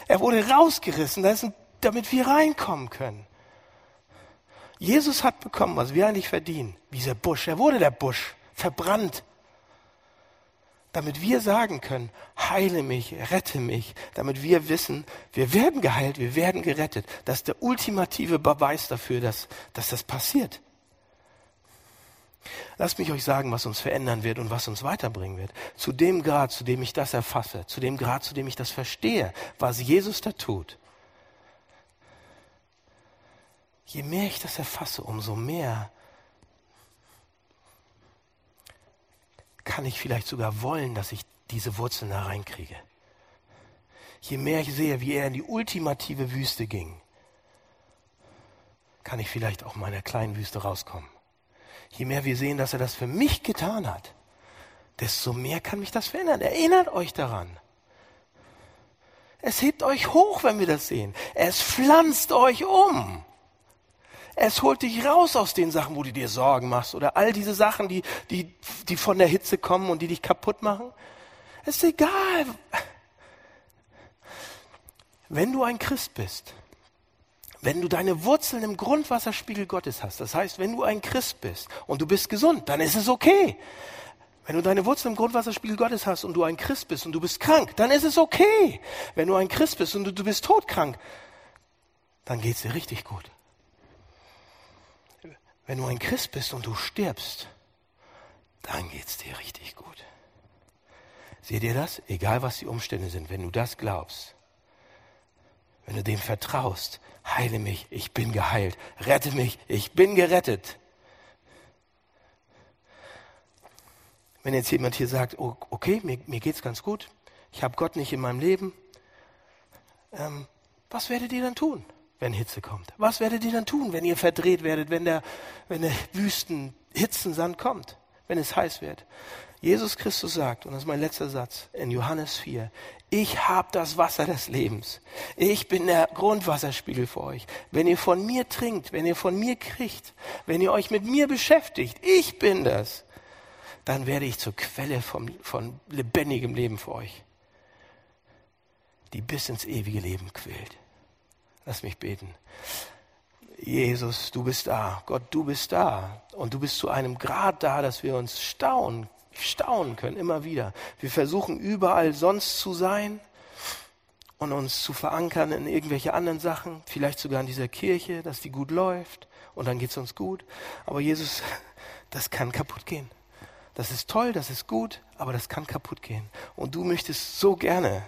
Er wurde rausgerissen, damit wir reinkommen können. Jesus hat bekommen, was wir eigentlich verdienen. Dieser Busch. Er wurde der Busch, verbrannt. Damit wir sagen können, heile mich, rette mich. Damit wir wissen, wir werden geheilt, wir werden gerettet. Das ist der ultimative Beweis dafür, dass, dass das passiert. Lasst mich euch sagen, was uns verändern wird und was uns weiterbringen wird. Zu dem Grad, zu dem ich das erfasse, zu dem Grad, zu dem ich das verstehe, was Jesus da tut. Je mehr ich das erfasse, umso mehr kann ich vielleicht sogar wollen, dass ich diese Wurzeln da reinkriege. Je mehr ich sehe, wie er in die ultimative Wüste ging, kann ich vielleicht auch meiner kleinen Wüste rauskommen je mehr wir sehen, dass er das für mich getan hat, desto mehr kann mich das verändern. Erinnert euch daran. Es hebt euch hoch, wenn wir das sehen. Es pflanzt euch um. Es holt dich raus aus den Sachen, wo du dir Sorgen machst oder all diese Sachen, die, die, die von der Hitze kommen und die dich kaputt machen. Es ist egal. Wenn du ein Christ bist, wenn du deine Wurzeln im Grundwasserspiegel Gottes hast, das heißt, wenn du ein Christ bist und du bist gesund, dann ist es okay. Wenn du deine Wurzeln im Grundwasserspiegel Gottes hast und du ein Christ bist und du bist krank, dann ist es okay. Wenn du ein Christ bist und du, du bist todkrank, dann geht es dir richtig gut. Wenn du ein Christ bist und du stirbst, dann geht es dir richtig gut. Seht ihr das? Egal was die Umstände sind, wenn du das glaubst, wenn du dem vertraust, heile mich, ich bin geheilt, rette mich, ich bin gerettet. Wenn jetzt jemand hier sagt, okay, mir, mir geht's ganz gut, ich habe Gott nicht in meinem Leben, ähm, was werdet ihr dann tun, wenn Hitze kommt? Was werdet ihr dann tun, wenn ihr verdreht werdet, wenn der, wenn der Wüsten Hitzensand kommt, wenn es heiß wird? Jesus Christus sagt, und das ist mein letzter Satz in Johannes 4, ich habe das Wasser des Lebens. Ich bin der Grundwasserspiegel für euch. Wenn ihr von mir trinkt, wenn ihr von mir kriegt, wenn ihr euch mit mir beschäftigt, ich bin das, dann werde ich zur Quelle vom, von lebendigem Leben für euch, die bis ins ewige Leben quält. Lass mich beten. Jesus, du bist da. Gott, du bist da. Und du bist zu einem Grad da, dass wir uns staunen, staunen können, immer wieder. Wir versuchen überall sonst zu sein und uns zu verankern in irgendwelche anderen Sachen, vielleicht sogar in dieser Kirche, dass die gut läuft und dann geht es uns gut. Aber Jesus, das kann kaputt gehen. Das ist toll, das ist gut, aber das kann kaputt gehen. Und du möchtest so gerne,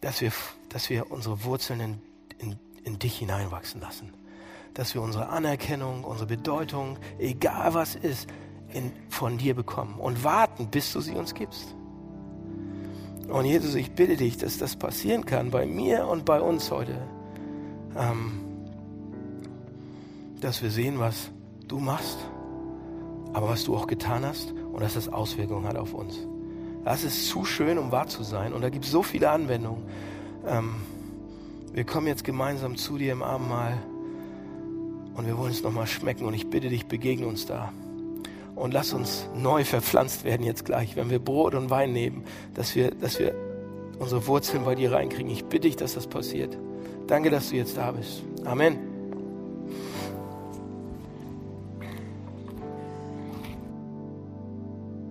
dass wir, dass wir unsere Wurzeln in, in, in dich hineinwachsen lassen. Dass wir unsere Anerkennung, unsere Bedeutung, egal was ist, in, von dir bekommen und warten, bis du sie uns gibst. Und Jesus, ich bitte dich, dass das passieren kann bei mir und bei uns heute. Ähm, dass wir sehen, was du machst aber was du auch getan hast und dass das Auswirkungen hat auf uns. Das ist zu schön, um wahr zu sein und da gibt es so viele Anwendungen. Ähm, wir kommen jetzt gemeinsam zu dir im Abendmahl und wir wollen es nochmal schmecken und ich bitte dich, begegne uns da. Und lass uns neu verpflanzt werden jetzt gleich, wenn wir Brot und Wein nehmen, dass wir, dass wir unsere Wurzeln bei dir reinkriegen. Ich bitte dich, dass das passiert. Danke, dass du jetzt da bist. Amen.